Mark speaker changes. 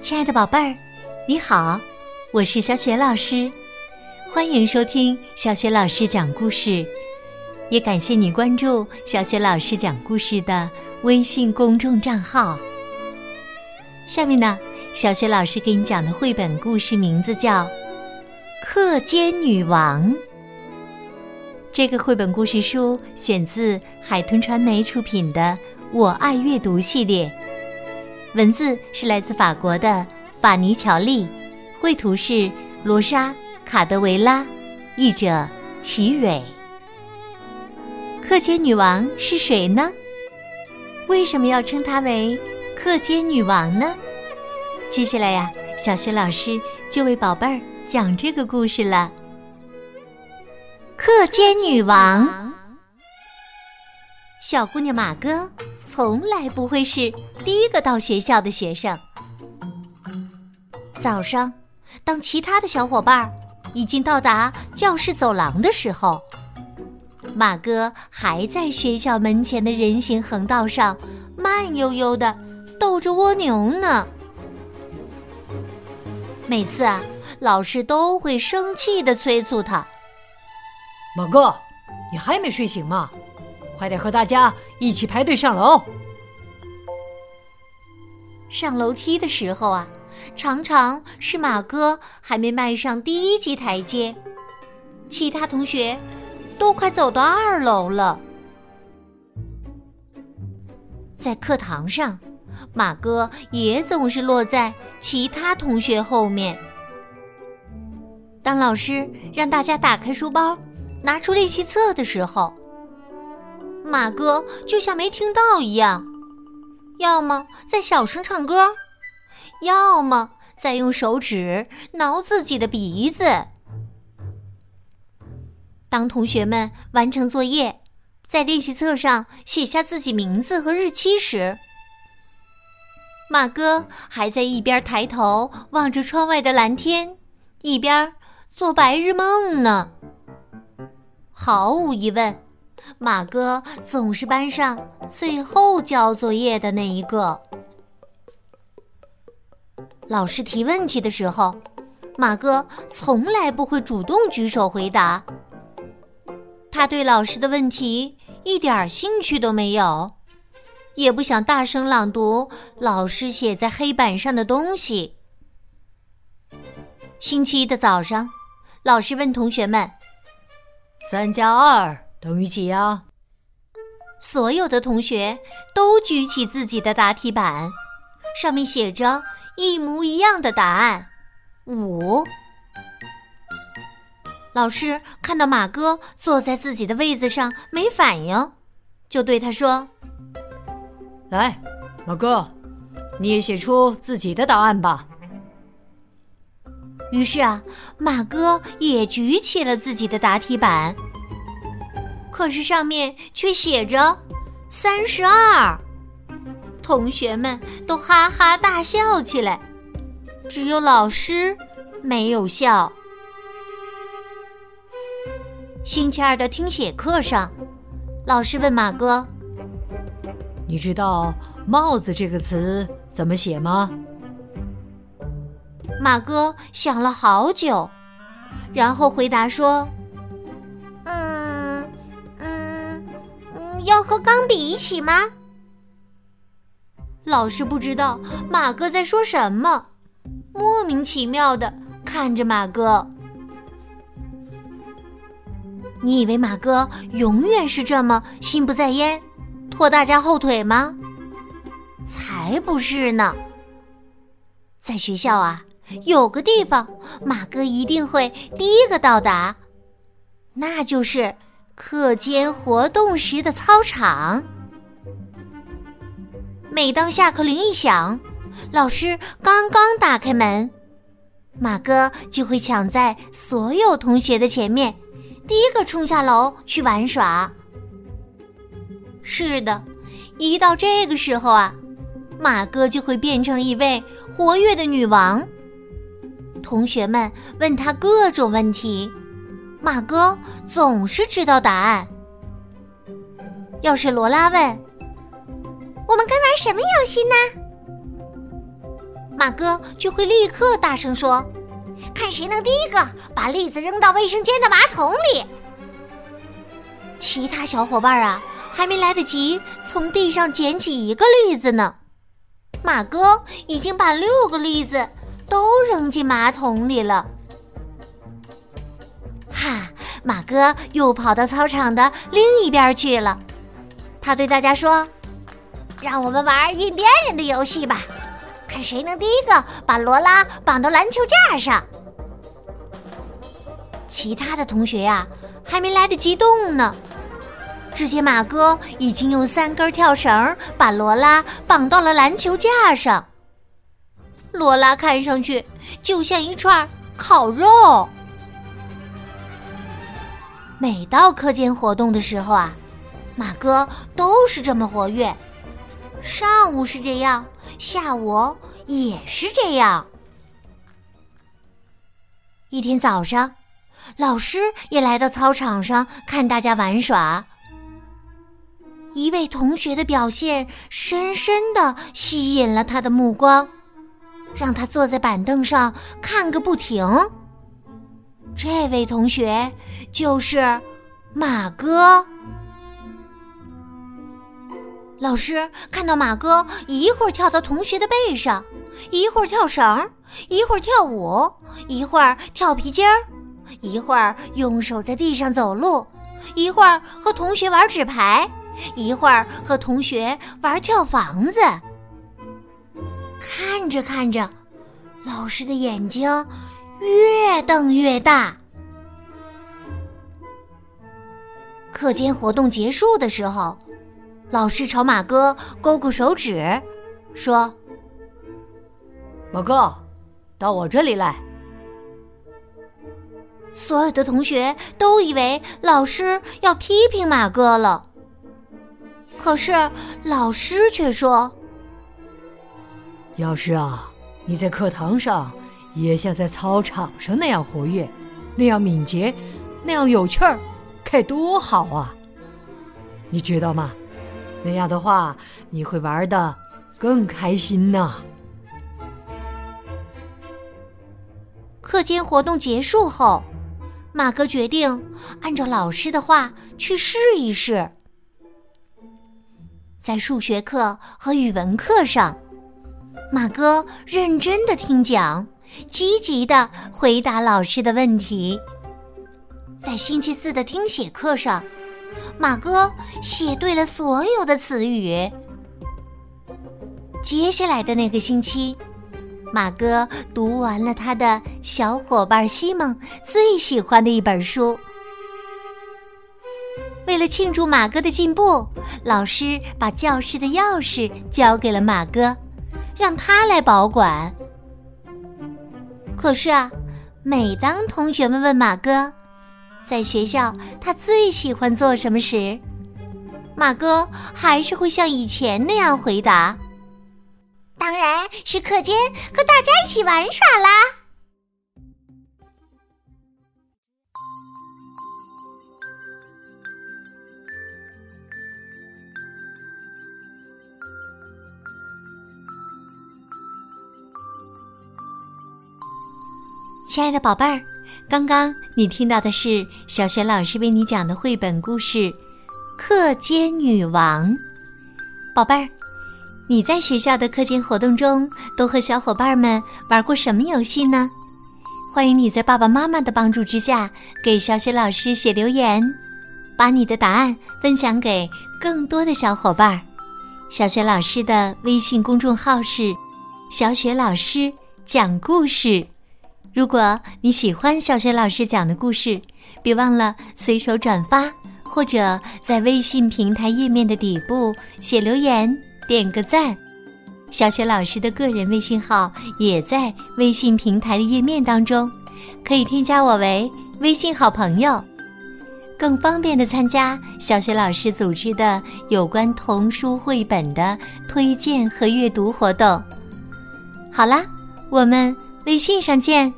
Speaker 1: 亲爱的宝贝儿，你好，我是小雪老师，欢迎收听小雪老师讲故事，也感谢你关注小雪老师讲故事的微信公众账号。下面呢，小雪老师给你讲的绘本故事名字叫《课间女王》。这个绘本故事书选自海豚传媒出品的《我爱阅读》系列。文字是来自法国的法尼乔利，绘图是罗莎卡德维拉，译者齐蕊。课间女王是谁呢？为什么要称她为课间女王呢？接下来呀，小学老师就为宝贝儿讲这个故事了。课间女王。小姑娘马哥从来不会是第一个到学校的学生。早上，当其他的小伙伴已经到达教室走廊的时候，马哥还在学校门前的人行横道上慢悠悠的逗着蜗牛呢。每次啊，老师都会生气的催促他：“
Speaker 2: 马哥，你还没睡醒吗？”快点和大家一起排队上楼。
Speaker 1: 上楼梯的时候啊，常常是马哥还没迈上第一级台阶，其他同学都快走到二楼了。在课堂上，马哥也总是落在其他同学后面。当老师让大家打开书包，拿出练习册的时候，马哥就像没听到一样，要么在小声唱歌，要么在用手指挠自己的鼻子。当同学们完成作业，在练习册上写下自己名字和日期时，马哥还在一边抬头望着窗外的蓝天，一边做白日梦呢。毫无疑问。马哥总是班上最后交作业的那一个。老师提问题的时候，马哥从来不会主动举手回答。他对老师的问题一点兴趣都没有，也不想大声朗读老师写在黑板上的东西。星期一的早上，老师问同学们：“
Speaker 2: 三加二。”等于几呀？
Speaker 1: 所有的同学都举起自己的答题板，上面写着一模一样的答案：五。老师看到马哥坐在自己的位子上没反应，就对他说：“
Speaker 2: 来，马哥，你也写出自己的答案吧。”
Speaker 1: 于是啊，马哥也举起了自己的答题板。可是上面却写着“三十二”，同学们都哈哈大笑起来，只有老师没有笑。星期二的听写课上，老师问马哥：“
Speaker 2: 你知道‘帽子’这个词怎么写吗？”
Speaker 1: 马哥想了好久，然后回答说。要和钢笔一起吗？老师不知道马哥在说什么，莫名其妙的看着马哥。你以为马哥永远是这么心不在焉，拖大家后腿吗？才不是呢！在学校啊，有个地方马哥一定会第一个到达，那就是。课间活动时的操场，每当下课铃一响，老师刚刚打开门，马哥就会抢在所有同学的前面，第一个冲下楼去玩耍。是的，一到这个时候啊，马哥就会变成一位活跃的女王。同学们问他各种问题。马哥总是知道答案。要是罗拉问：“我们该玩什么游戏呢？”马哥就会立刻大声说：“看谁能第一个把栗子扔到卫生间的马桶里。”其他小伙伴啊，还没来得及从地上捡起一个栗子呢，马哥已经把六个栗子都扔进马桶里了。马哥又跑到操场的另一边去了。他对大家说：“让我们玩印第安人的游戏吧，看谁能第一个把罗拉绑到篮球架上。”其他的同学呀，还没来得及动呢。只见马哥已经用三根跳绳把罗拉绑到了篮球架上。罗拉看上去就像一串烤肉。每到课间活动的时候啊，马哥都是这么活跃。上午是这样，下午也是这样。一天早上，老师也来到操场上看大家玩耍。一位同学的表现深深的吸引了他的目光，让他坐在板凳上看个不停。这位同学就是马哥。老师看到马哥一会儿跳到同学的背上，一会儿跳绳，一会儿跳舞，一会儿跳皮筋儿，一会儿用手在地上走路，一会儿和同学玩纸牌。一会儿和同学玩跳房子，看着看着，老师的眼睛越瞪越大。课间活动结束的时候，老师朝马哥勾勾手指，说：“
Speaker 2: 马哥，到我这里来。”
Speaker 1: 所有的同学都以为老师要批评马哥了。可是老师却说：“
Speaker 2: 要是啊，你在课堂上也像在操场上那样活跃，那样敏捷，那样有趣儿，该多好啊！你知道吗？那样的话，你会玩的更开心呢。”
Speaker 1: 课间活动结束后，马哥决定按照老师的话去试一试。在数学课和语文课上，马哥认真的听讲，积极的回答老师的问题。在星期四的听写课上，马哥写对了所有的词语。接下来的那个星期，马哥读完了他的小伙伴西蒙最喜欢的一本书。为了庆祝马哥的进步，老师把教室的钥匙交给了马哥，让他来保管。可是啊，每当同学们问马哥，在学校他最喜欢做什么时，马哥还是会像以前那样回答：“当然是课间和大家一起玩耍啦。”
Speaker 3: 亲爱的宝贝儿，刚刚你听到的是小雪老师为你讲的绘本故事《课间女王》。宝贝儿，你在学校的课间活动中都和小伙伴们玩过什么游戏呢？欢迎你在爸爸妈妈的帮助之下给小雪老师写留言，把你的答案分享给更多的小伙伴儿。小雪老师的微信公众号是“小雪老师讲故事”。如果你喜欢小雪老师讲的故事，别忘了随手转发，或者在微信平台页面的底部写留言，点个赞。小雪老师的个人微信号也在微信平台的页面当中，可以添加我为微信好朋友，更方便的参加小雪老师组织的有关童书绘本的推荐和阅读活动。好啦，我们微信上见。